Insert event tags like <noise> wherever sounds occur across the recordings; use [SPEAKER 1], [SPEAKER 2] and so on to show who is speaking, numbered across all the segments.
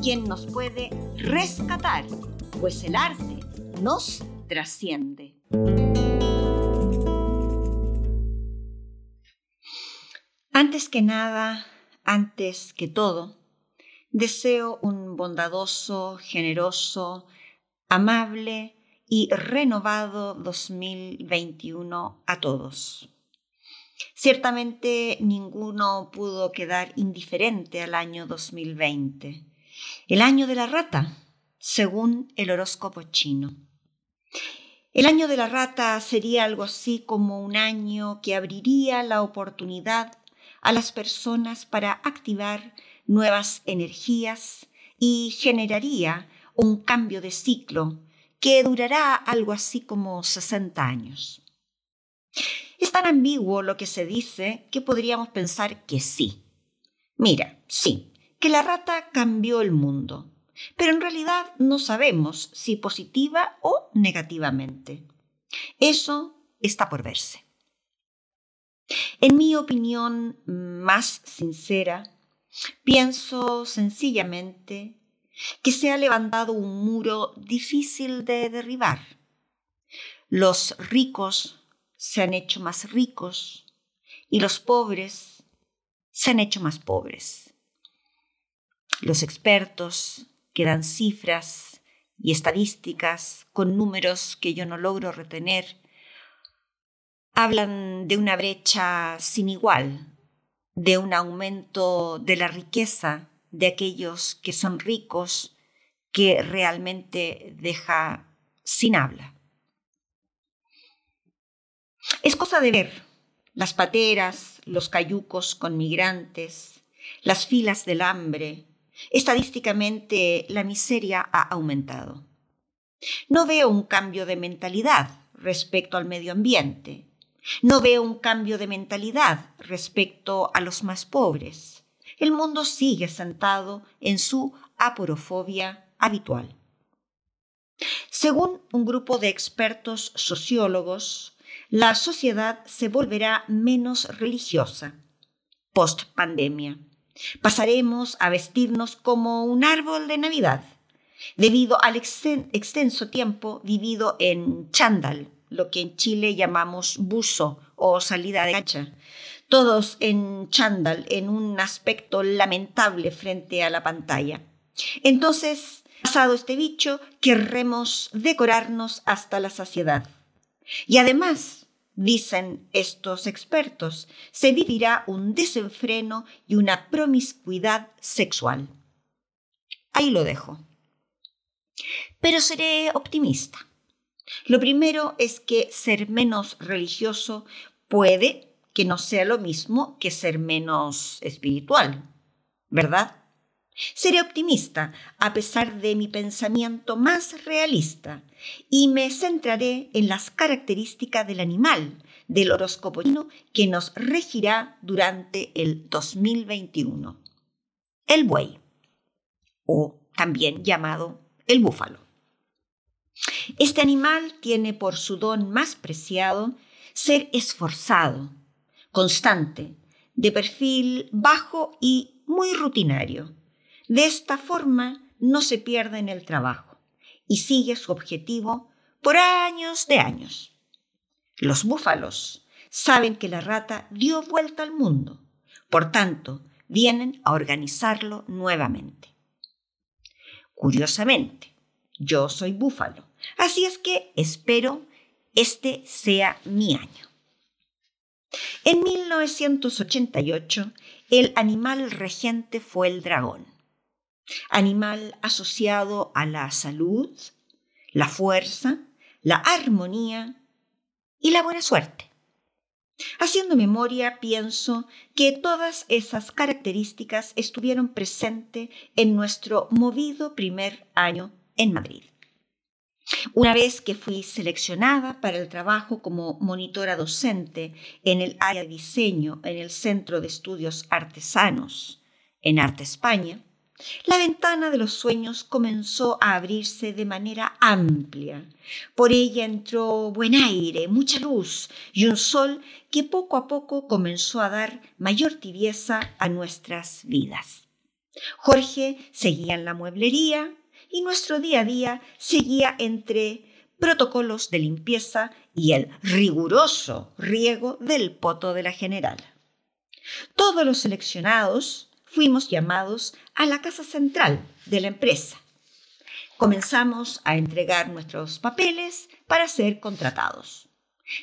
[SPEAKER 1] quien nos puede rescatar, pues el arte nos trasciende. Antes que nada, antes que todo, deseo un bondadoso, generoso, amable y renovado 2021 a todos. Ciertamente ninguno pudo quedar indiferente al año 2020, el año de la rata, según el horóscopo chino. El año de la rata sería algo así como un año que abriría la oportunidad a las personas para activar nuevas energías y generaría un cambio de ciclo que durará algo así como 60 años. Es tan ambiguo lo que se dice que podríamos pensar que sí. Mira, sí, que la rata cambió el mundo, pero en realidad no sabemos si positiva o negativamente. Eso está por verse. En mi opinión más sincera, pienso sencillamente que se ha levantado un muro difícil de derribar. Los ricos se han hecho más ricos y los pobres se han hecho más pobres. Los expertos que dan cifras y estadísticas con números que yo no logro retener hablan de una brecha sin igual, de un aumento de la riqueza de aquellos que son ricos que realmente deja sin habla. Es cosa de ver las pateras, los cayucos con migrantes, las filas del hambre. Estadísticamente la miseria ha aumentado. No veo un cambio de mentalidad respecto al medio ambiente. No veo un cambio de mentalidad respecto a los más pobres. El mundo sigue sentado en su aporofobia habitual. Según un grupo de expertos sociólogos, la sociedad se volverá menos religiosa post pandemia. Pasaremos a vestirnos como un árbol de Navidad, debido al extenso tiempo vivido en chándal, lo que en Chile llamamos buzo o salida de cancha. Todos en chándal, en un aspecto lamentable frente a la pantalla. Entonces, pasado este bicho, querremos decorarnos hasta la saciedad. Y además, dicen estos expertos, se vivirá un desenfreno y una promiscuidad sexual. Ahí lo dejo. Pero seré optimista. Lo primero es que ser menos religioso puede que no sea lo mismo que ser menos espiritual, ¿verdad? Seré optimista a pesar de mi pensamiento más realista y me centraré en las características del animal del horóscopo que nos regirá durante el 2021. El buey, o también llamado el búfalo. Este animal tiene por su don más preciado ser esforzado, constante, de perfil bajo y muy rutinario de esta forma no se pierde en el trabajo y sigue su objetivo por años de años. Los búfalos saben que la rata dio vuelta al mundo, por tanto, vienen a organizarlo nuevamente. Curiosamente, yo soy búfalo, así es que espero este sea mi año. En 1988, el animal regente fue el dragón animal asociado a la salud, la fuerza, la armonía y la buena suerte. Haciendo memoria, pienso que todas esas características estuvieron presentes en nuestro movido primer año en Madrid. Una vez que fui seleccionada para el trabajo como monitora docente en el área de diseño en el Centro de Estudios Artesanos en Arte España, la ventana de los sueños comenzó a abrirse de manera amplia. Por ella entró buen aire, mucha luz y un sol que poco a poco comenzó a dar mayor tibieza a nuestras vidas. Jorge seguía en la mueblería y nuestro día a día seguía entre protocolos de limpieza y el riguroso riego del poto de la general. Todos los seleccionados fuimos llamados a la casa central de la empresa. Comenzamos a entregar nuestros papeles para ser contratados.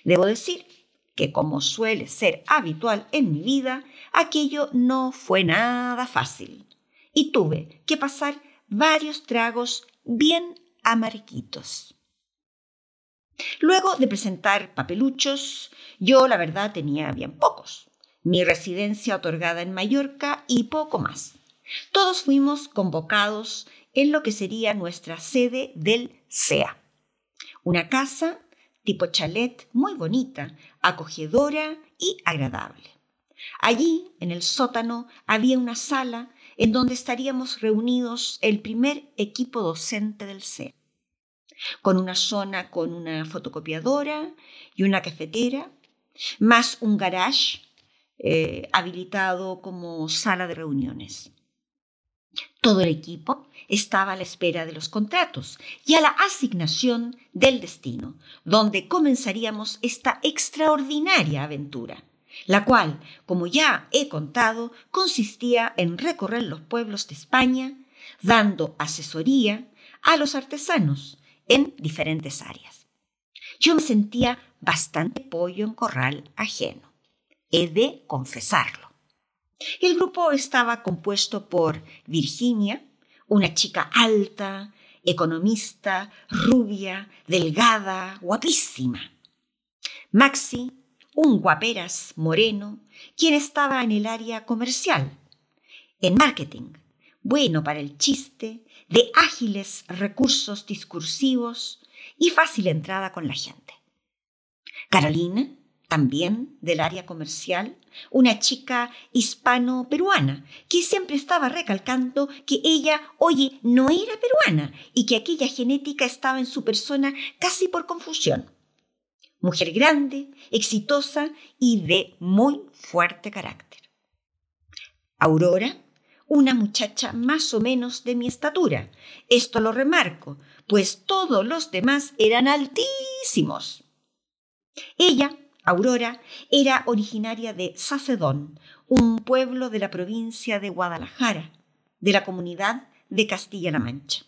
[SPEAKER 1] Debo decir que como suele ser habitual en mi vida, aquello no fue nada fácil y tuve que pasar varios tragos bien amarquitos. Luego de presentar papeluchos, yo la verdad tenía bien pocos mi residencia otorgada en Mallorca y poco más. Todos fuimos convocados en lo que sería nuestra sede del SEA. Una casa tipo chalet muy bonita, acogedora y agradable. Allí, en el sótano, había una sala en donde estaríamos reunidos el primer equipo docente del SEA, con una zona con una fotocopiadora y una cafetera, más un garage eh, habilitado como sala de reuniones. Todo el equipo estaba a la espera de los contratos y a la asignación del destino, donde comenzaríamos esta extraordinaria aventura, la cual, como ya he contado, consistía en recorrer los pueblos de España, dando asesoría a los artesanos en diferentes áreas. Yo me sentía bastante pollo en corral ajeno he de confesarlo. El grupo estaba compuesto por Virginia, una chica alta, economista, rubia, delgada, guapísima. Maxi, un guaperas moreno, quien estaba en el área comercial, en marketing, bueno para el chiste, de ágiles recursos discursivos y fácil entrada con la gente. Carolina, también del área comercial, una chica hispano-peruana, que siempre estaba recalcando que ella, oye, no era peruana y que aquella genética estaba en su persona casi por confusión. Mujer grande, exitosa y de muy fuerte carácter. Aurora, una muchacha más o menos de mi estatura. Esto lo remarco, pues todos los demás eran altísimos. Ella Aurora era originaria de Sacedón, un pueblo de la provincia de Guadalajara, de la comunidad de Castilla-La Mancha.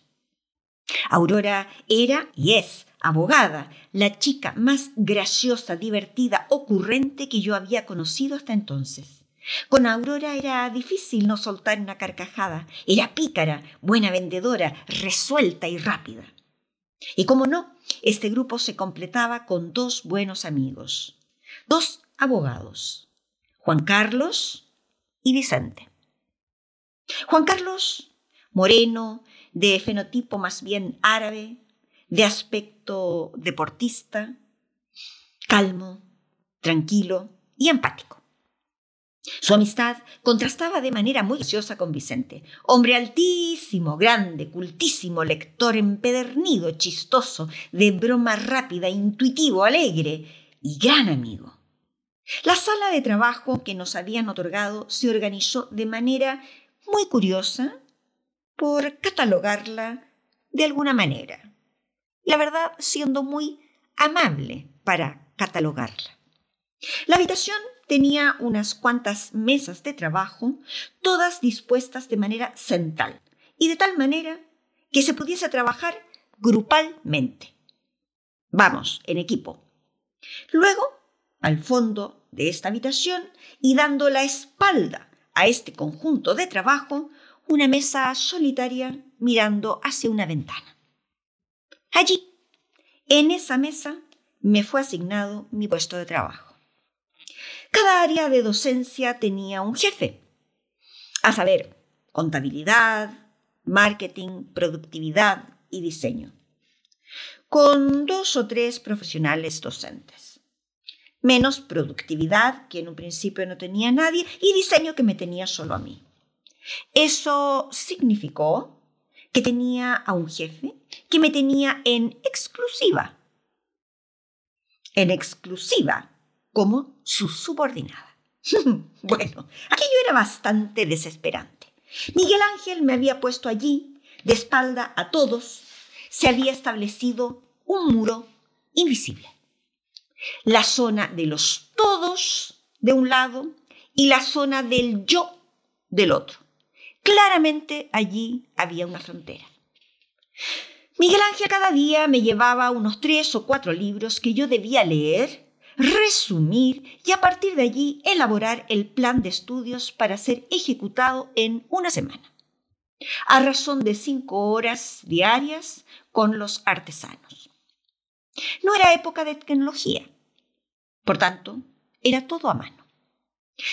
[SPEAKER 1] Aurora era y es abogada, la chica más graciosa, divertida, ocurrente que yo había conocido hasta entonces. Con Aurora era difícil no soltar una carcajada. Era pícara, buena vendedora, resuelta y rápida. Y como no, este grupo se completaba con dos buenos amigos dos abogados, Juan Carlos y Vicente. Juan Carlos, moreno, de fenotipo más bien árabe, de aspecto deportista, calmo, tranquilo y empático. Su amistad contrastaba de manera muy graciosa con Vicente, hombre altísimo, grande, cultísimo, lector empedernido, chistoso, de broma rápida, intuitivo, alegre y gran amigo. La sala de trabajo que nos habían otorgado se organizó de manera muy curiosa por catalogarla de alguna manera. La verdad, siendo muy amable para catalogarla. La habitación tenía unas cuantas mesas de trabajo, todas dispuestas de manera central y de tal manera que se pudiese trabajar grupalmente. Vamos, en equipo. Luego al fondo de esta habitación y dando la espalda a este conjunto de trabajo, una mesa solitaria mirando hacia una ventana. Allí, en esa mesa, me fue asignado mi puesto de trabajo. Cada área de docencia tenía un jefe, a saber, contabilidad, marketing, productividad y diseño, con dos o tres profesionales docentes. Menos productividad, que en un principio no tenía nadie, y diseño que me tenía solo a mí. Eso significó que tenía a un jefe que me tenía en exclusiva. En exclusiva, como su subordinada. <laughs> bueno, aquello era bastante desesperante. Miguel Ángel me había puesto allí, de espalda a todos, se había establecido un muro invisible. La zona de los todos de un lado y la zona del yo del otro. Claramente allí había una frontera. Miguel Ángel cada día me llevaba unos tres o cuatro libros que yo debía leer, resumir y a partir de allí elaborar el plan de estudios para ser ejecutado en una semana, a razón de cinco horas diarias con los artesanos. No era época de tecnología, por tanto, era todo a mano.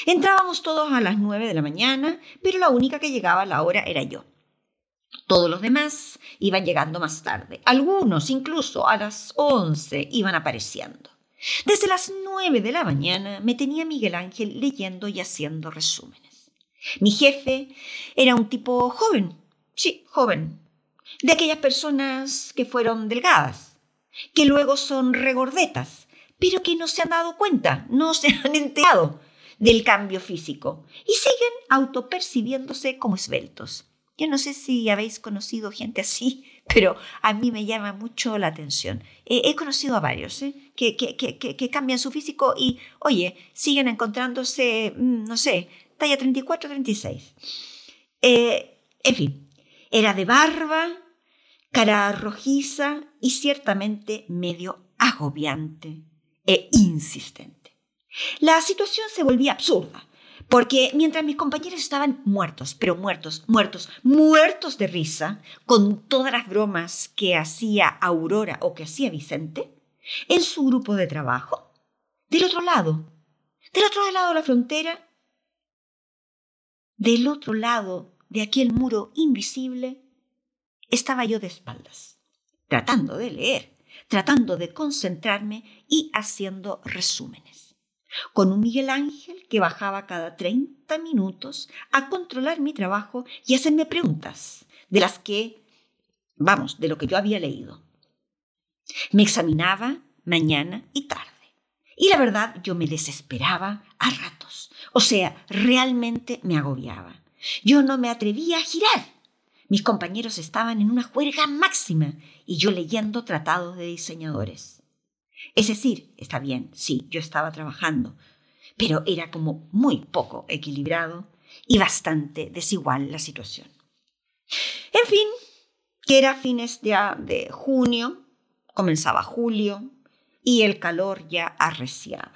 [SPEAKER 1] Entrábamos todos a las nueve de la mañana, pero la única que llegaba a la hora era yo. Todos los demás iban llegando más tarde. Algunos incluso a las once iban apareciendo. Desde las nueve de la mañana me tenía Miguel Ángel leyendo y haciendo resúmenes. Mi jefe era un tipo joven, sí, joven, de aquellas personas que fueron delgadas, que luego son regordetas, pero que no se han dado cuenta, no se han enterado del cambio físico y siguen autopercibiéndose como esbeltos. Yo no sé si habéis conocido gente así, pero a mí me llama mucho la atención. he conocido a varios ¿eh? que, cambian su físico y, oye, siguen encontrándose, mm, no sé, talla 34, 36. Eh, en fin, era de barba, cara rojiza y ciertamente medio agobiante e insistente. La situación se volvía absurda, porque mientras mis compañeros estaban muertos, pero muertos, muertos, muertos de risa, con todas las bromas que hacía Aurora o que hacía Vicente, en su grupo de trabajo, del otro lado, del otro lado de la frontera, del otro lado de aquel muro invisible, estaba yo de espaldas, tratando de leer, tratando de concentrarme y haciendo resúmenes con un Miguel Ángel que bajaba cada 30 minutos a controlar mi trabajo y hacerme preguntas de las que, vamos, de lo que yo había leído. Me examinaba mañana y tarde. Y la verdad, yo me desesperaba a ratos. O sea, realmente me agobiaba. Yo no me atrevía a girar. Mis compañeros estaban en una juerga máxima y yo leyendo tratados de diseñadores. Es decir, está bien, sí, yo estaba trabajando, pero era como muy poco equilibrado y bastante desigual la situación. En fin, que era fines de, de junio, comenzaba julio y el calor ya arreciaba.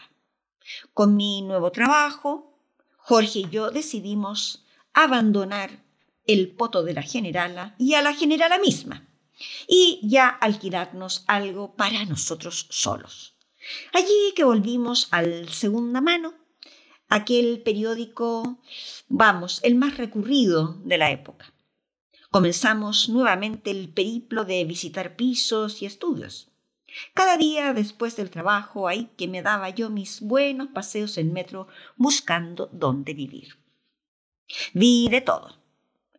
[SPEAKER 1] Con mi nuevo trabajo, Jorge y yo decidimos abandonar el poto de la generala y a la generala misma y ya alquilarnos algo para nosotros solos. Allí que volvimos al segunda mano, aquel periódico, vamos, el más recurrido de la época. Comenzamos nuevamente el periplo de visitar pisos y estudios. Cada día después del trabajo, ahí que me daba yo mis buenos paseos en metro buscando dónde vivir. Vi de todo,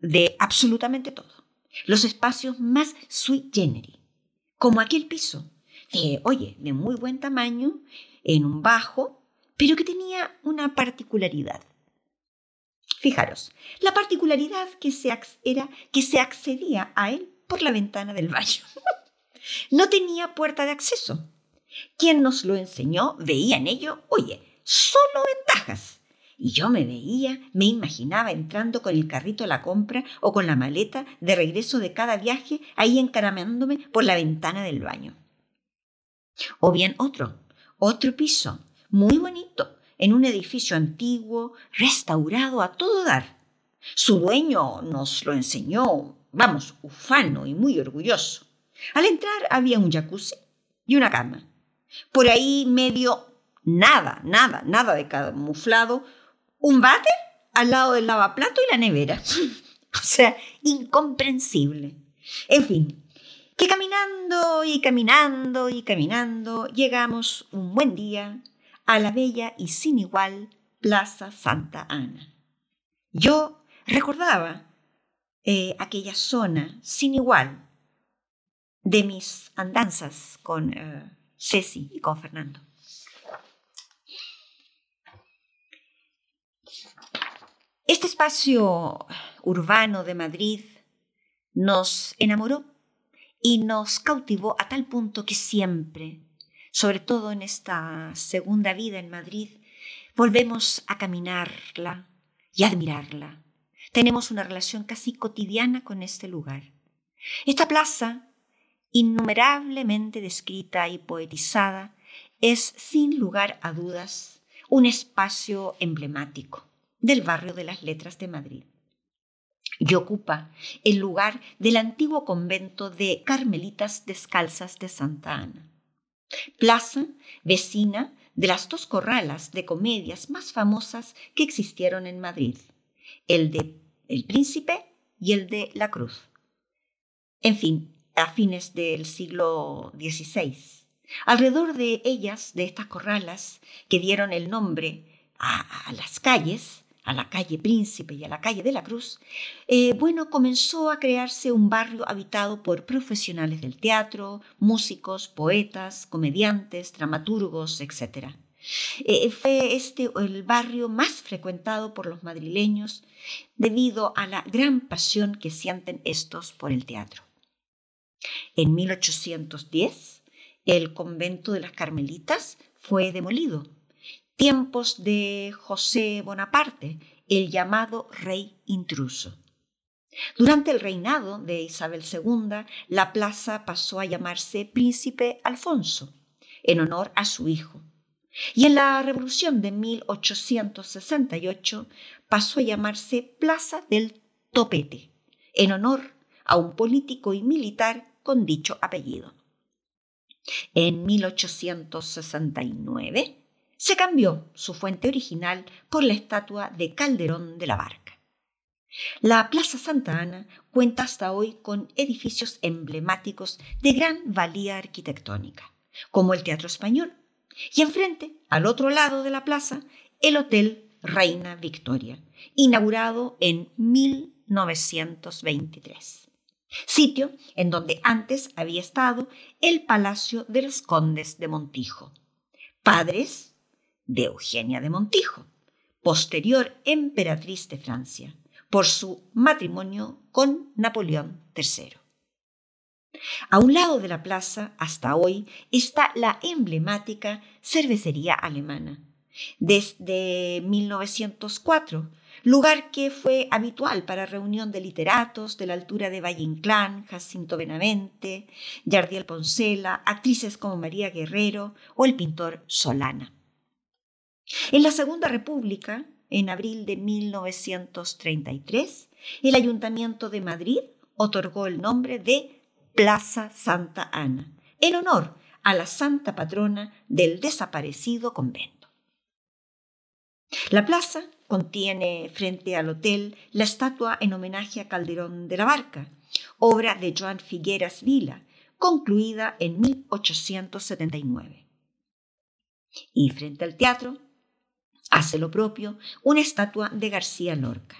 [SPEAKER 1] de absolutamente todo los espacios más sui generis, como aquel piso, de, oye, de muy buen tamaño, en un bajo, pero que tenía una particularidad. Fijaros, la particularidad que se era que se accedía a él por la ventana del baño. <laughs> no tenía puerta de acceso. Quien nos lo enseñó veía en ello, oye, solo ventajas. Y yo me veía, me imaginaba entrando con el carrito a la compra o con la maleta de regreso de cada viaje ahí encaramándome por la ventana del baño. O bien otro, otro piso, muy bonito, en un edificio antiguo, restaurado a todo dar. Su dueño nos lo enseñó, vamos, ufano y muy orgulloso. Al entrar había un jacuzzi y una cama. Por ahí medio nada, nada, nada de camuflado. Un váter al lado del lavaplato y la nevera. <laughs> o sea, incomprensible. En fin, que caminando y caminando y caminando llegamos un buen día a la bella y sin igual Plaza Santa Ana. Yo recordaba eh, aquella zona sin igual de mis andanzas con eh, Ceci y con Fernando. Este espacio urbano de Madrid nos enamoró y nos cautivó a tal punto que siempre, sobre todo en esta segunda vida en Madrid, volvemos a caminarla y admirarla. Tenemos una relación casi cotidiana con este lugar. Esta plaza, innumerablemente descrita y poetizada, es sin lugar a dudas un espacio emblemático del barrio de las letras de Madrid y ocupa el lugar del antiguo convento de Carmelitas Descalzas de Santa Ana. Plaza vecina de las dos corralas de comedias más famosas que existieron en Madrid, el de El Príncipe y el de La Cruz. En fin, a fines del siglo XVI. Alrededor de ellas, de estas corralas, que dieron el nombre a, a las calles, a la calle Príncipe y a la calle de la Cruz, eh, bueno, comenzó a crearse un barrio habitado por profesionales del teatro, músicos, poetas, comediantes, dramaturgos, etc. Eh, fue este el barrio más frecuentado por los madrileños debido a la gran pasión que sienten estos por el teatro. En 1810, el convento de las Carmelitas fue demolido tiempos de José Bonaparte, el llamado rey intruso. Durante el reinado de Isabel II, la plaza pasó a llamarse Príncipe Alfonso, en honor a su hijo. Y en la Revolución de 1868 pasó a llamarse Plaza del Topete, en honor a un político y militar con dicho apellido. En 1869 se cambió su fuente original por la estatua de Calderón de la Barca. La Plaza Santa Ana cuenta hasta hoy con edificios emblemáticos de gran valía arquitectónica, como el Teatro Español, y enfrente, al otro lado de la plaza, el Hotel Reina Victoria, inaugurado en 1923, sitio en donde antes había estado el Palacio de los Condes de Montijo, padres de Eugenia de Montijo, posterior emperatriz de Francia, por su matrimonio con Napoleón III. A un lado de la plaza, hasta hoy, está la emblemática cervecería alemana. Desde 1904, lugar que fue habitual para reunión de literatos de la altura de Valle Inclán, Jacinto Benavente, Yardiel Poncela, actrices como María Guerrero o el pintor Solana. En la Segunda República, en abril de 1933, el Ayuntamiento de Madrid otorgó el nombre de Plaza Santa Ana, en honor a la santa patrona del desaparecido convento. La plaza contiene frente al hotel la estatua en homenaje a Calderón de la Barca, obra de Joan Figueras Vila, concluida en 1879. Y frente al teatro Hace lo propio una estatua de García Lorca,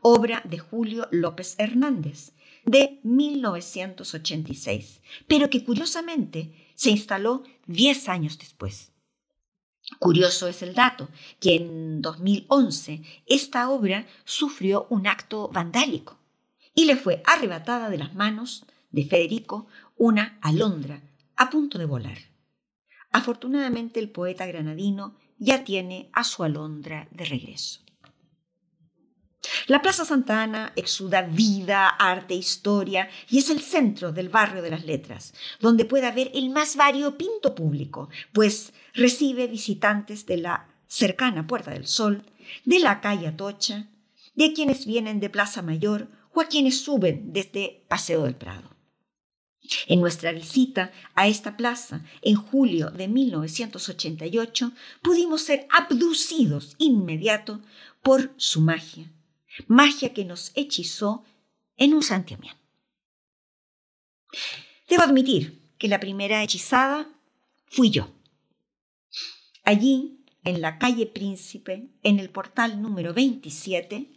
[SPEAKER 1] obra de Julio López Hernández, de 1986, pero que curiosamente se instaló 10 años después. Curioso es el dato que en 2011 esta obra sufrió un acto vandálico y le fue arrebatada de las manos de Federico una alondra a punto de volar. Afortunadamente el poeta granadino ya tiene a su alondra de regreso. La Plaza Santa Ana exuda vida, arte, historia y es el centro del barrio de las letras, donde puede haber el más variopinto público, pues recibe visitantes de la cercana Puerta del Sol, de la calle Atocha, de quienes vienen de Plaza Mayor o a quienes suben desde Paseo del Prado. En nuestra visita a esta plaza en julio de 1988 pudimos ser abducidos inmediato por su magia, magia que nos hechizó en un santiamén. Debo admitir que la primera hechizada fui yo. Allí, en la calle Príncipe, en el portal número 27,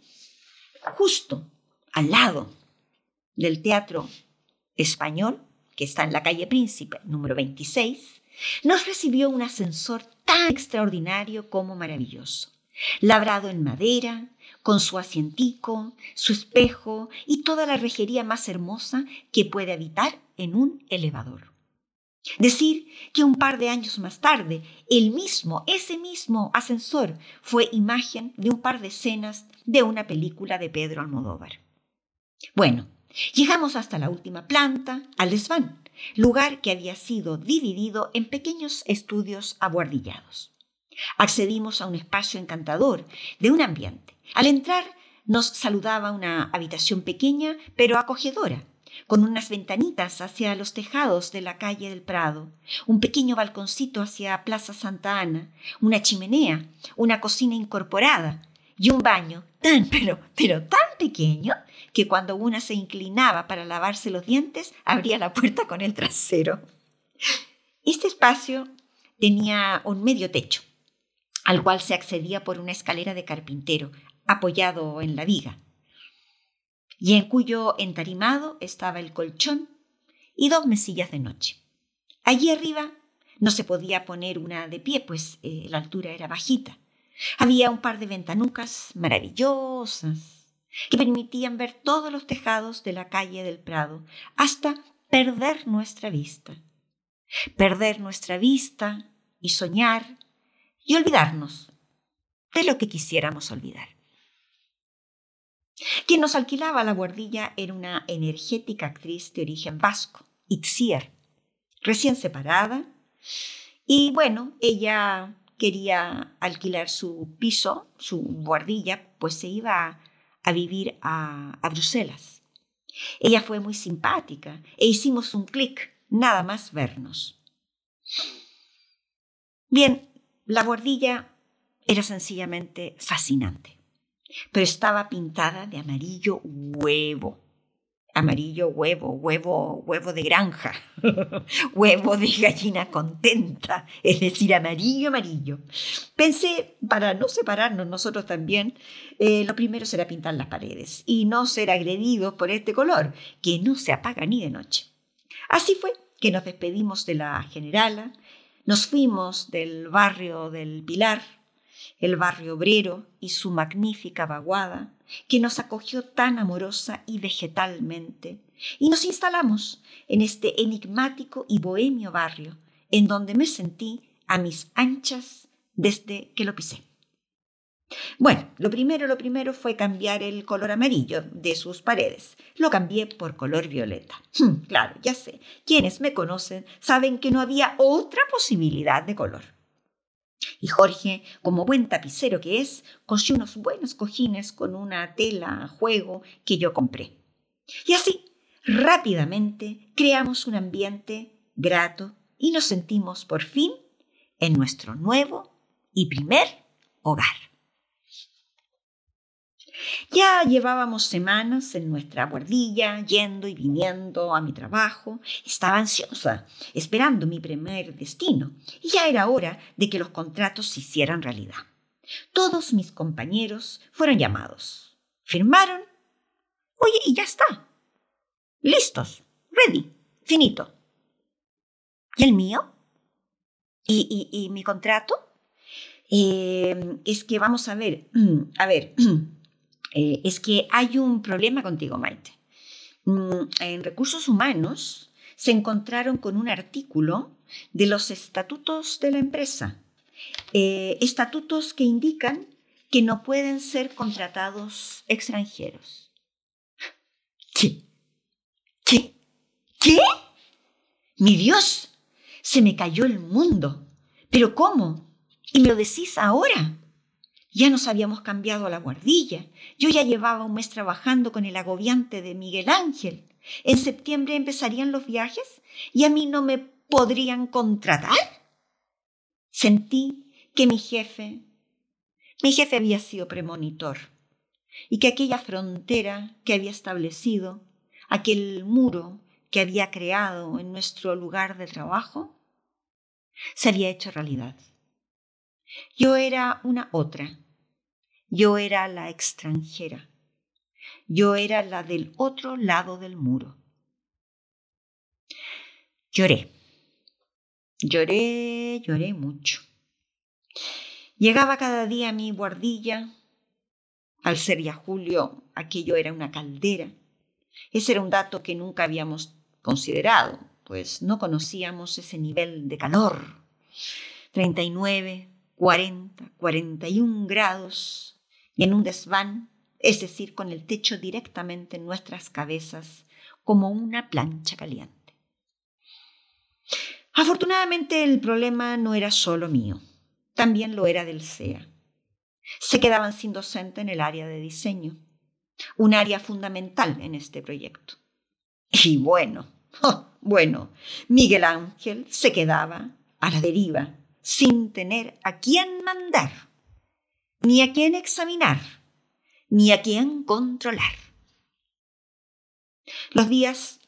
[SPEAKER 1] justo al lado del Teatro Español, que está en la calle Príncipe número 26, nos recibió un ascensor tan extraordinario como maravilloso, labrado en madera, con su asientico, su espejo y toda la rejería más hermosa que puede habitar en un elevador. Decir que un par de años más tarde, el mismo, ese mismo ascensor fue imagen de un par de escenas de una película de Pedro Almodóvar. Bueno, llegamos hasta la última planta, al desván, lugar que había sido dividido en pequeños estudios abuardillados. Accedimos a un espacio encantador, de un ambiente. Al entrar nos saludaba una habitación pequeña pero acogedora, con unas ventanitas hacia los tejados de la calle del Prado, un pequeño balconcito hacia Plaza Santa Ana, una chimenea, una cocina incorporada y un baño tan, pero, pero tan pequeño que cuando una se inclinaba para lavarse los dientes, abría la puerta con el trasero. Este espacio tenía un medio techo, al cual se accedía por una escalera de carpintero, apoyado en la viga y en cuyo entarimado estaba el colchón y dos mesillas de noche. Allí arriba no se podía poner una de pie, pues eh, la altura era bajita. Había un par de ventanucas maravillosas que permitían ver todos los tejados de la calle del Prado hasta perder nuestra vista. Perder nuestra vista y soñar y olvidarnos de lo que quisiéramos olvidar. Quien nos alquilaba la guardilla era una energética actriz de origen vasco, Itziar, recién separada. Y bueno, ella quería alquilar su piso, su guardilla, pues se iba a, vivir a, a Bruselas. Ella fue muy simpática e hicimos un clic, nada más vernos. Bien, la guardilla era sencillamente fascinante pero estaba pintada de amarillo huevo. Amarillo huevo, huevo, huevo de granja, <laughs> huevo de gallina contenta, es decir, amarillo, amarillo. Pensé, para no separarnos nosotros también, eh, lo primero será pintar las paredes y no ser agredidos por este color, que no se apaga ni de noche. Así fue que nos despedimos de la generala, nos fuimos del barrio del Pilar, el barrio obrero y su magnífica vaguada, que nos acogió tan amorosa y vegetalmente, y nos instalamos en este enigmático y bohemio barrio, en donde me sentí a mis anchas desde que lo pisé. Bueno, lo primero, lo primero fue cambiar el color amarillo de sus paredes. Lo cambié por color violeta. Hmm, claro, ya sé. Quienes me conocen saben que no había otra posibilidad de color. Y Jorge, como buen tapicero que es, cosió unos buenos cojines con una tela a juego que yo compré. Y así, rápidamente, creamos un ambiente grato y nos sentimos por fin en nuestro nuevo y primer hogar. Ya llevábamos semanas en nuestra guardilla, yendo y viniendo a mi trabajo. Estaba ansiosa, esperando mi primer destino, y ya era hora de que los contratos se hicieran realidad. Todos mis compañeros fueron llamados. Firmaron. Oye, y ya está. Listos. Ready. Finito. ¿Y el mío? ¿Y, mi contrato? Eh, es que vamos a ver, <clears throat> a ver, <clears throat> Eh, es que hay un problema contigo, Maite. Mm, en recursos humanos se encontraron con un artículo de los estatutos de la empresa. Eh, estatutos que indican que no pueden ser contratados extranjeros. ¿Qué? ¿Qué? ¿Qué? Mi Dios, se me cayó el mundo. ¿Pero cómo? ¿Y me lo decís ahora? Ya nos habíamos cambiado a la guardilla. Yo ya llevaba un mes trabajando con el agobiante de Miguel Ángel. En septiembre empezarían los viajes y a mí no me podrían contratar. Sentí que mi jefe, mi jefe había sido premonitor y que aquella frontera que había establecido, aquel muro que había creado en nuestro lugar de trabajo, se había hecho realidad. Yo era una otra, yo era la extranjera, yo era la del otro lado del muro. Lloré, lloré, lloré mucho. Llegaba cada día a mi guardilla. Al ser ya julio, aquello era una caldera. Ese era un dato que nunca habíamos considerado, pues no conocíamos ese nivel de calor. 39, 40, 41 grados y en un desván, es decir, con el techo directamente en nuestras cabezas, como una plancha caliente. Afortunadamente el problema no era solo mío también lo era del CEA. Se quedaban sin docente en el área de diseño, un área fundamental en este proyecto. Y bueno, <laughs> bueno, Miguel Ángel se quedaba a la deriva, sin tener a quién mandar, ni a quién examinar, ni a quién controlar. Los días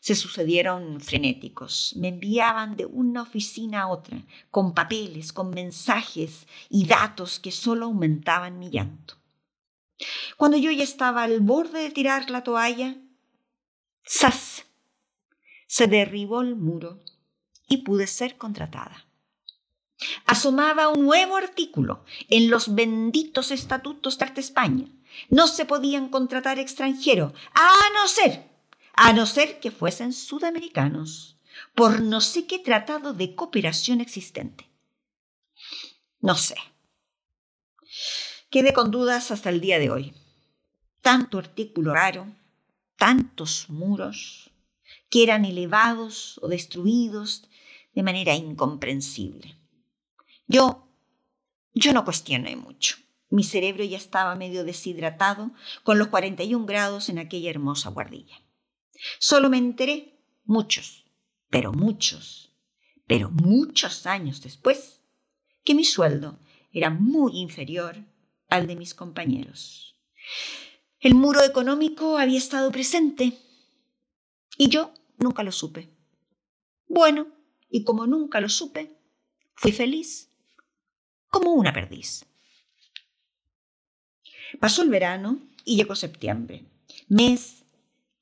[SPEAKER 1] se sucedieron frenéticos. Me enviaban de una oficina a otra, con papeles, con mensajes y datos que solo aumentaban mi llanto. Cuando yo ya estaba al borde de tirar la toalla, ¡zas! Se derribó el muro y pude ser contratada. Asomaba un nuevo artículo en los benditos estatutos de Arte España. No se podían contratar extranjeros, a no ser a no ser que fuesen sudamericanos, por no sé qué tratado de cooperación existente. No sé. Quedé con dudas hasta el día de hoy. Tanto artículo raro, tantos muros, que eran elevados o destruidos de manera incomprensible. Yo, yo no cuestioné mucho. Mi cerebro ya estaba medio deshidratado con los 41 grados en aquella hermosa guardilla. Solo me enteré muchos, pero muchos, pero muchos años después, que mi sueldo era muy inferior al de mis compañeros. El muro económico había estado presente y yo nunca lo supe. Bueno, y como nunca lo supe, fui feliz como una perdiz. Pasó el verano y llegó septiembre, mes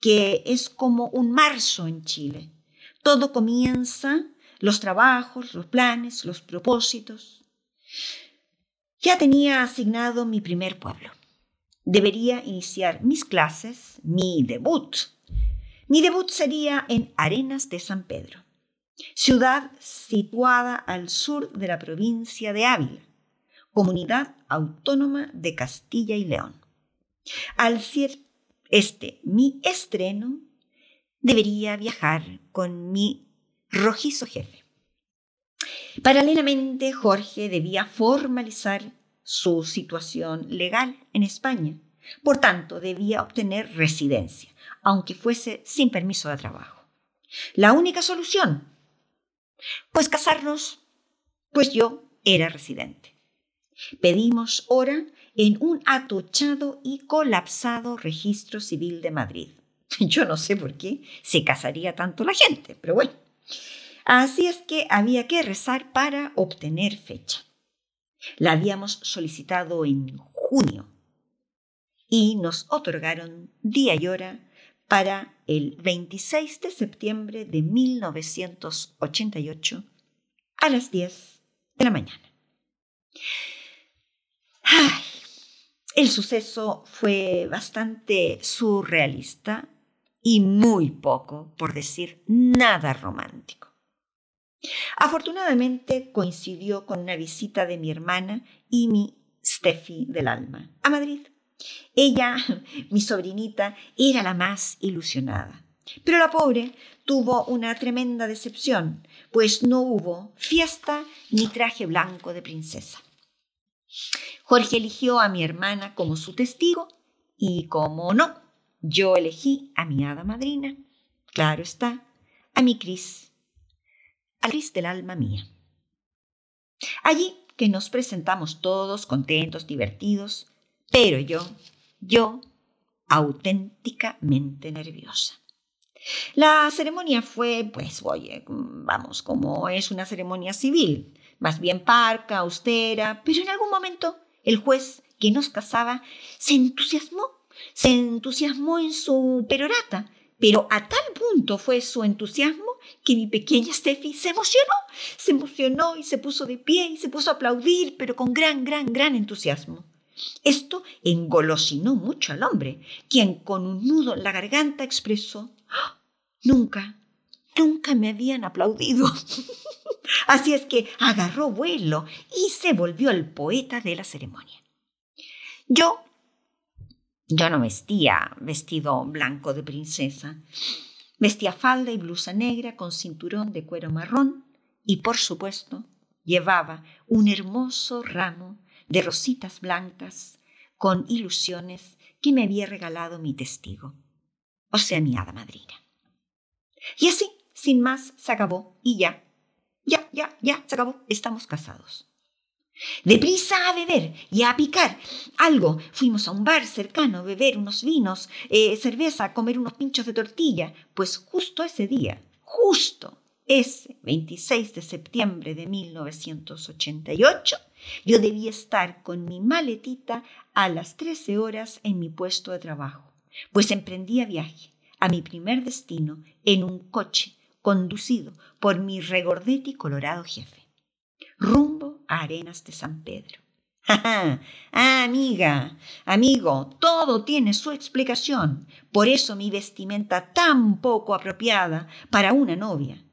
[SPEAKER 1] que es como un marzo en Chile. Todo comienza, los trabajos, los planes, los propósitos. Ya tenía asignado mi primer pueblo. Debería iniciar mis clases, mi debut. Mi debut sería en Arenas de San Pedro, ciudad situada al sur de la provincia de Ávila, comunidad autónoma de Castilla y León. Al, este, mi estreno, debería viajar con mi rojizo jefe. Paralelamente, Jorge debía formalizar su situación legal en España. Por tanto, debía obtener residencia, aunque fuese sin permiso de trabajo. La única solución, pues casarnos, pues yo era residente. Pedimos hora en un atochado y colapsado registro civil de Madrid. <laughs> Yo no sé por qué se casaría tanto la gente, pero bueno. Así es que había que rezar para obtener fecha. La habíamos solicitado en junio y nos otorgaron día y hora para el 26 de septiembre de 1988 a las 10 de la mañana. ¡Ay! El suceso fue bastante surrealista y muy poco, por decir nada romántico. Afortunadamente coincidió con una visita de mi hermana y mi Steffi del alma a Madrid. Ella, <laughs> mi sobrinita, era la más ilusionada. Pero la pobre tuvo una tremenda decepción, pues no hubo fiesta ni traje blanco de princesa. Jorge eligió a mi hermana como su testigo y, como no, yo elegí a mi hada madrina, claro está, a mi Cris, al Cris del alma mía. Allí que nos presentamos todos contentos, divertidos, pero yo, yo, auténticamente nerviosa. La ceremonia fue, pues, oye, vamos, como es una ceremonia civil, más bien parca, austera, pero en algún momento el juez que nos casaba se entusiasmó, se entusiasmó en su perorata, pero a tal punto fue su entusiasmo que mi pequeña Steffi se emocionó, se emocionó y se puso de pie y se puso a aplaudir, pero con gran, gran, gran entusiasmo. Esto engolosinó mucho al hombre, quien con un nudo en la garganta expresó, ¡Ah! nunca, nunca me habían aplaudido. <laughs> Así es que agarró vuelo y se volvió el poeta de la ceremonia. Yo, yo no vestía vestido blanco de princesa. Vestía falda y blusa negra con cinturón de cuero marrón y, por supuesto, llevaba un hermoso ramo de rositas blancas con ilusiones que me había regalado mi testigo, o sea, mi hada madrina. Y así, sin más, se acabó y ya, ya, ya, ya, se acabó, estamos casados. Deprisa a beber y a picar algo. Fuimos a un bar cercano a beber unos vinos, eh, cerveza, comer unos pinchos de tortilla. Pues justo ese día, justo ese 26 de septiembre de 1988, yo debía estar con mi maletita a las 13 horas en mi puesto de trabajo, pues emprendía viaje a mi primer destino en un coche conducido por mi regordete y colorado jefe, rumbo a Arenas de San Pedro. <laughs> ah, amiga, amigo, todo tiene su explicación. Por eso mi vestimenta tan poco apropiada para una novia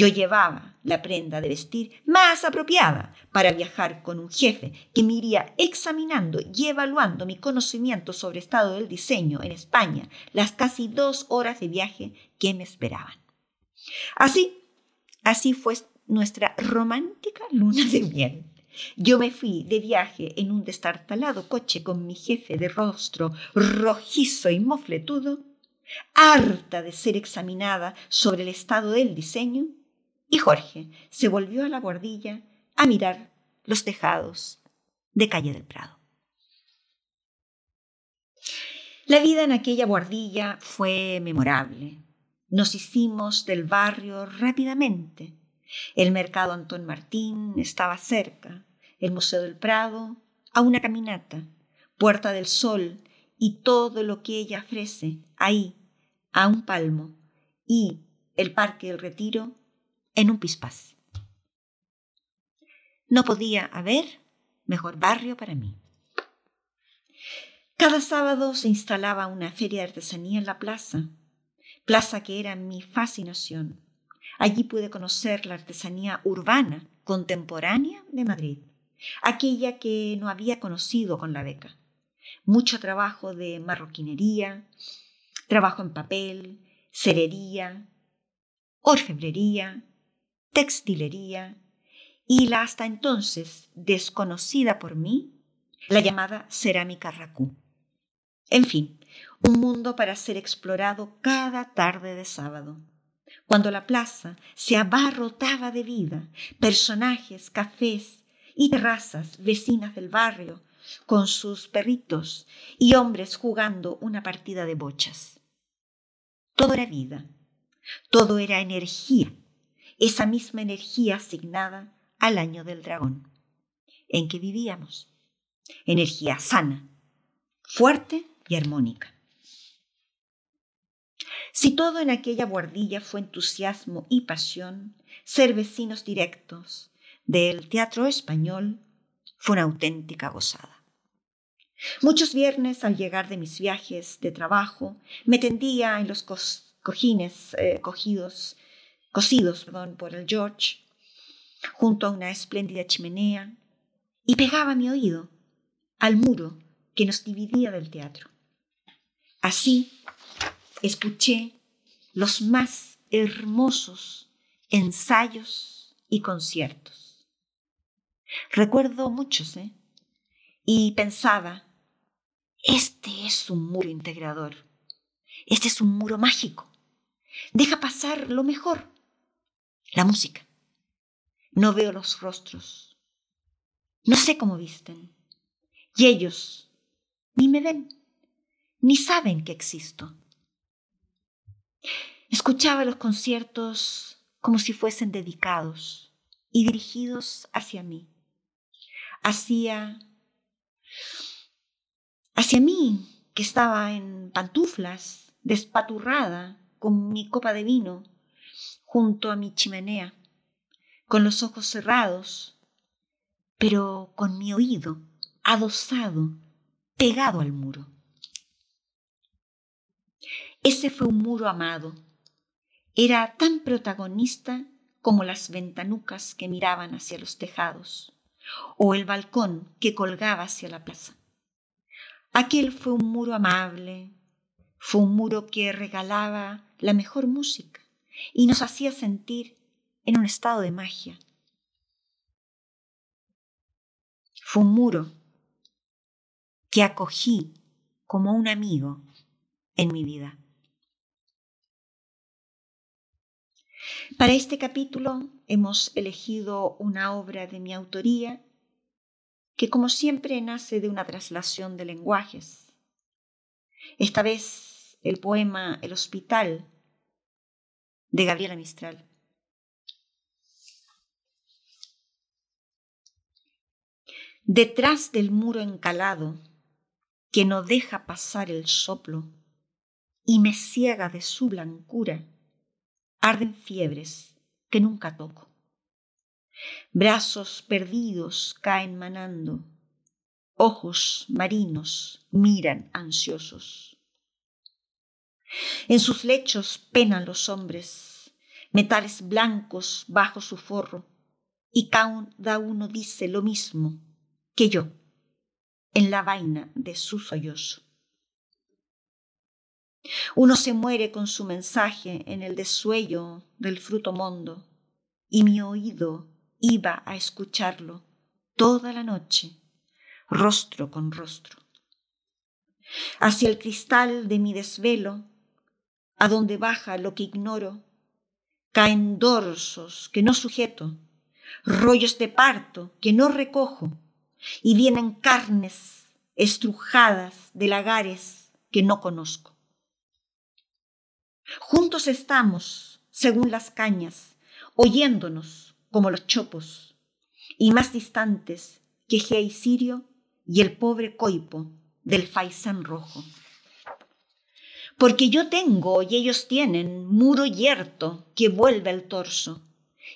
[SPEAKER 1] yo llevaba la prenda de vestir más apropiada para viajar con un jefe que me iría examinando y evaluando mi conocimiento sobre estado del diseño en España las casi dos horas de viaje que me esperaban. Así, así fue nuestra romántica luna de miel. Yo me fui de viaje en un destartalado coche con mi jefe de rostro rojizo y mofletudo, harta de ser examinada sobre el estado del diseño, y Jorge se volvió a la guardilla a mirar los tejados de calle del Prado. La vida en aquella guardilla fue memorable. Nos hicimos del barrio rápidamente. El mercado Antón Martín estaba cerca, el Museo del Prado a una caminata, Puerta del Sol y todo lo que ella ofrece ahí, a un palmo, y el Parque del Retiro en un pispás. No podía haber mejor barrio para mí. Cada sábado se instalaba una feria de artesanía en la plaza, plaza que era mi fascinación. Allí pude conocer la artesanía urbana contemporánea de Madrid, aquella que no había conocido con la beca. Mucho trabajo de marroquinería, trabajo en papel, cerería, orfebrería, textilería y la hasta entonces desconocida por mí, la llamada cerámica racú. En fin, un mundo para ser explorado cada tarde de sábado. Cuando la plaza se abarrotaba de vida, personajes, cafés y terrazas vecinas del barrio, con sus perritos y hombres jugando una partida de bochas. Todo era vida, todo era energía, esa misma energía asignada al año del dragón, en que vivíamos. Energía sana, fuerte y armónica. Si todo en aquella guardilla fue entusiasmo y pasión, ser vecinos directos del teatro español fue una auténtica gozada. Muchos viernes al llegar de mis viajes de trabajo me tendía en los cojines eh, cogidos cosidos perdón, por el George, junto a una espléndida chimenea, y pegaba mi oído al muro que nos dividía del teatro. Así escuché los más hermosos ensayos y conciertos. Recuerdo muchos, ¿eh? Y pensaba, este es un muro integrador. Este es un muro mágico. Deja pasar lo mejor, la música. No veo los rostros. No sé cómo visten. Y ellos ni me ven, ni saben que existo. Escuchaba los conciertos como si fuesen dedicados y dirigidos hacia mí. Hacia hacia mí, que estaba en pantuflas, despaturrada, con mi copa de vino, junto a mi chimenea, con los ojos cerrados, pero con mi oído adosado, pegado al muro. Ese fue un muro amado. Era tan protagonista como las ventanucas que miraban hacia los tejados o el balcón que colgaba hacia la plaza. Aquel fue un muro amable, fue un muro que regalaba la mejor música y nos hacía sentir en un estado de magia. Fue un muro que acogí como un amigo en mi vida. Para este capítulo hemos elegido una obra de mi autoría que como siempre nace de una traslación de lenguajes. Esta vez el poema El Hospital de Gabriela Mistral. Detrás del muro encalado que no deja pasar el soplo y me ciega de su blancura, arden fiebres que nunca toco. Brazos perdidos caen manando, ojos marinos miran ansiosos. En sus lechos penan los hombres, metales blancos bajo su forro, y cada uno dice lo mismo que yo en la vaina de su sollozo. Uno se muere con su mensaje en el desuello del fruto mondo, y mi oído iba a escucharlo toda la noche, rostro con rostro. Hacia el cristal de mi desvelo, a donde baja lo que ignoro, caen dorsos que no sujeto, rollos de parto que no recojo, y vienen carnes estrujadas de lagares que no conozco. Juntos estamos, según las cañas, oyéndonos como los chopos, y más distantes que Gea Sirio y el pobre coipo del faisán rojo. Porque yo tengo y ellos tienen muro yerto que vuelve el torso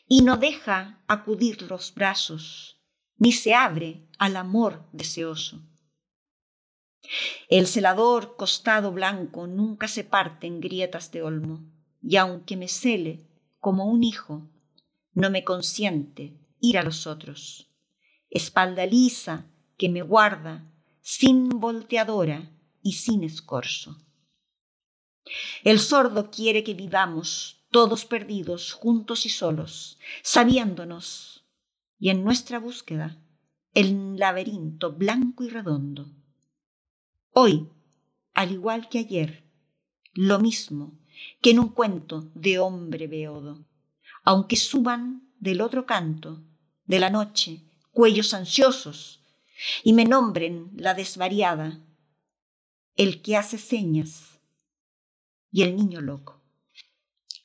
[SPEAKER 1] y no deja acudir los brazos, ni se abre al amor deseoso. El celador costado blanco nunca se parte en grietas de olmo, y aunque me cele como un hijo, no me consiente ir a los otros. Espalda lisa que me guarda sin volteadora y sin escorzo. El sordo quiere que vivamos todos perdidos, juntos y solos, sabiéndonos, y en nuestra búsqueda, el laberinto blanco y redondo. Hoy, al igual que ayer, lo mismo que en un cuento de hombre beodo aunque suban del otro canto de la noche cuellos ansiosos y me nombren la desvariada, el que hace señas y el niño loco.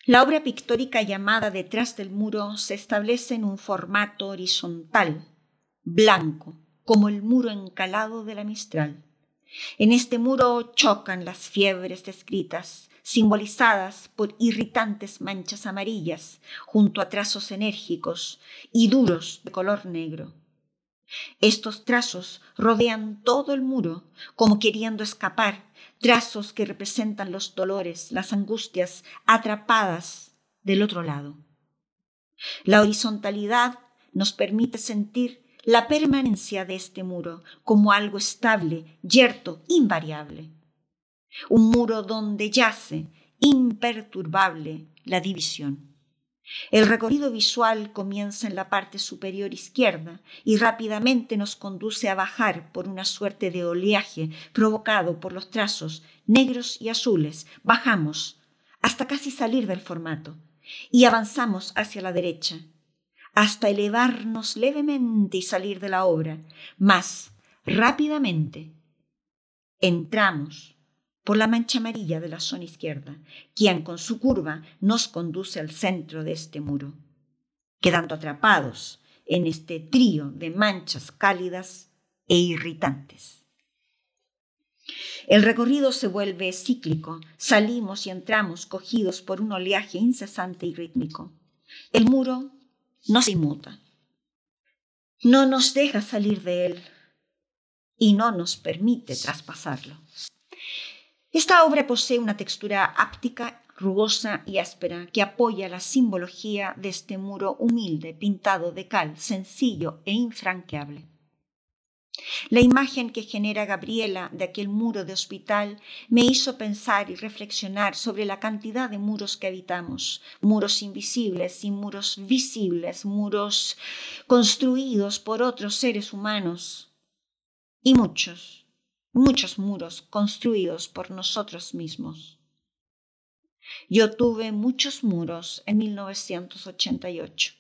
[SPEAKER 1] La obra pictórica llamada Detrás del muro se establece en un formato horizontal, blanco, como el muro encalado de la Mistral. En este muro chocan las fiebres descritas, simbolizadas por irritantes manchas amarillas junto a trazos enérgicos y duros de color negro. Estos trazos rodean todo el muro como queriendo escapar, trazos que representan los dolores, las angustias atrapadas del otro lado. La horizontalidad nos permite sentir la permanencia de este muro como algo estable, yerto, invariable un muro donde yace imperturbable la división. El recorrido visual comienza en la parte superior izquierda y rápidamente nos conduce a bajar por una suerte de oleaje provocado por los trazos negros y azules. Bajamos hasta casi salir del formato y avanzamos hacia la derecha, hasta elevarnos levemente y salir de la obra. Más rápidamente entramos por la mancha amarilla de la zona izquierda, quien con su curva nos conduce al centro de este muro, quedando atrapados en este trío de manchas cálidas e irritantes. El recorrido se vuelve cíclico, salimos y entramos cogidos por un oleaje incesante y rítmico. El muro no se inmuta, no nos deja salir de él y no nos permite traspasarlo. Esta obra posee una textura áptica, rugosa y áspera que apoya la simbología de este muro humilde, pintado de cal, sencillo e infranqueable. La imagen que genera Gabriela de aquel muro de hospital me hizo pensar y reflexionar sobre la cantidad de muros que habitamos, muros invisibles y muros visibles, muros construidos por otros seres humanos y muchos muchos muros construidos por nosotros mismos. Yo tuve muchos muros en 1988,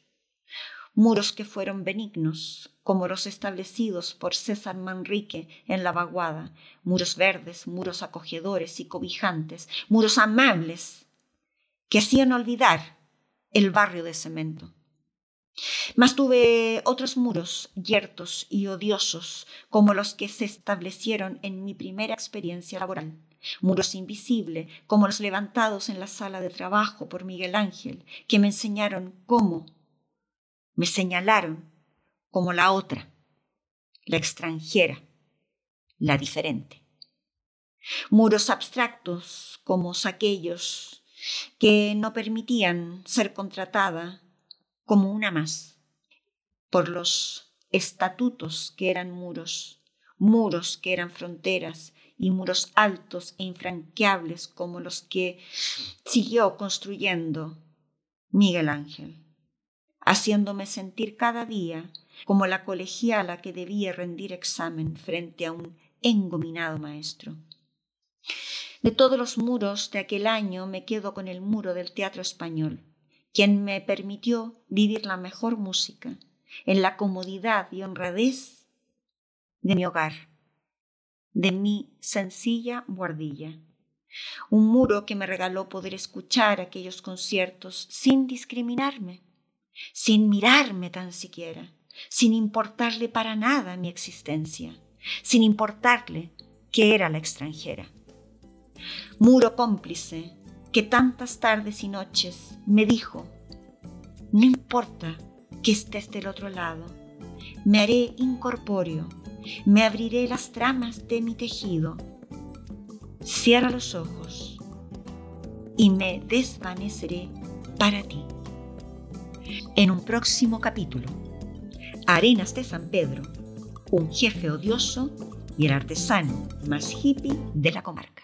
[SPEAKER 1] muros que fueron benignos, como los establecidos por César Manrique en la vaguada, muros verdes, muros acogedores y cobijantes, muros amables, que hacían olvidar el barrio de cemento. Mas tuve otros muros yertos y odiosos, como los que se establecieron en mi primera experiencia laboral. Muros invisibles, como los levantados en la sala de trabajo por Miguel Ángel, que me enseñaron cómo, me señalaron como la otra, la extranjera, la diferente. Muros abstractos, como aquellos que no permitían ser contratada como una más, por los estatutos que eran muros, muros que eran fronteras y muros altos e infranqueables como los que siguió construyendo Miguel Ángel, haciéndome sentir cada día como la colegiala que debía rendir examen frente a un engominado maestro. De todos los muros de aquel año me quedo con el muro del teatro español, quien me permitió vivir la mejor música en la comodidad y honradez de mi hogar, de mi sencilla guardilla. Un muro que me regaló poder escuchar aquellos conciertos sin discriminarme, sin mirarme tan siquiera, sin importarle para nada mi existencia, sin importarle que era la extranjera. Muro cómplice que tantas tardes y noches me dijo, no importa que estés del otro lado, me haré incorpóreo, me abriré las tramas de mi tejido, cierra los ojos y me desvaneceré para ti. En un próximo capítulo, Arenas de San Pedro, un jefe odioso y el artesano más hippie de la comarca.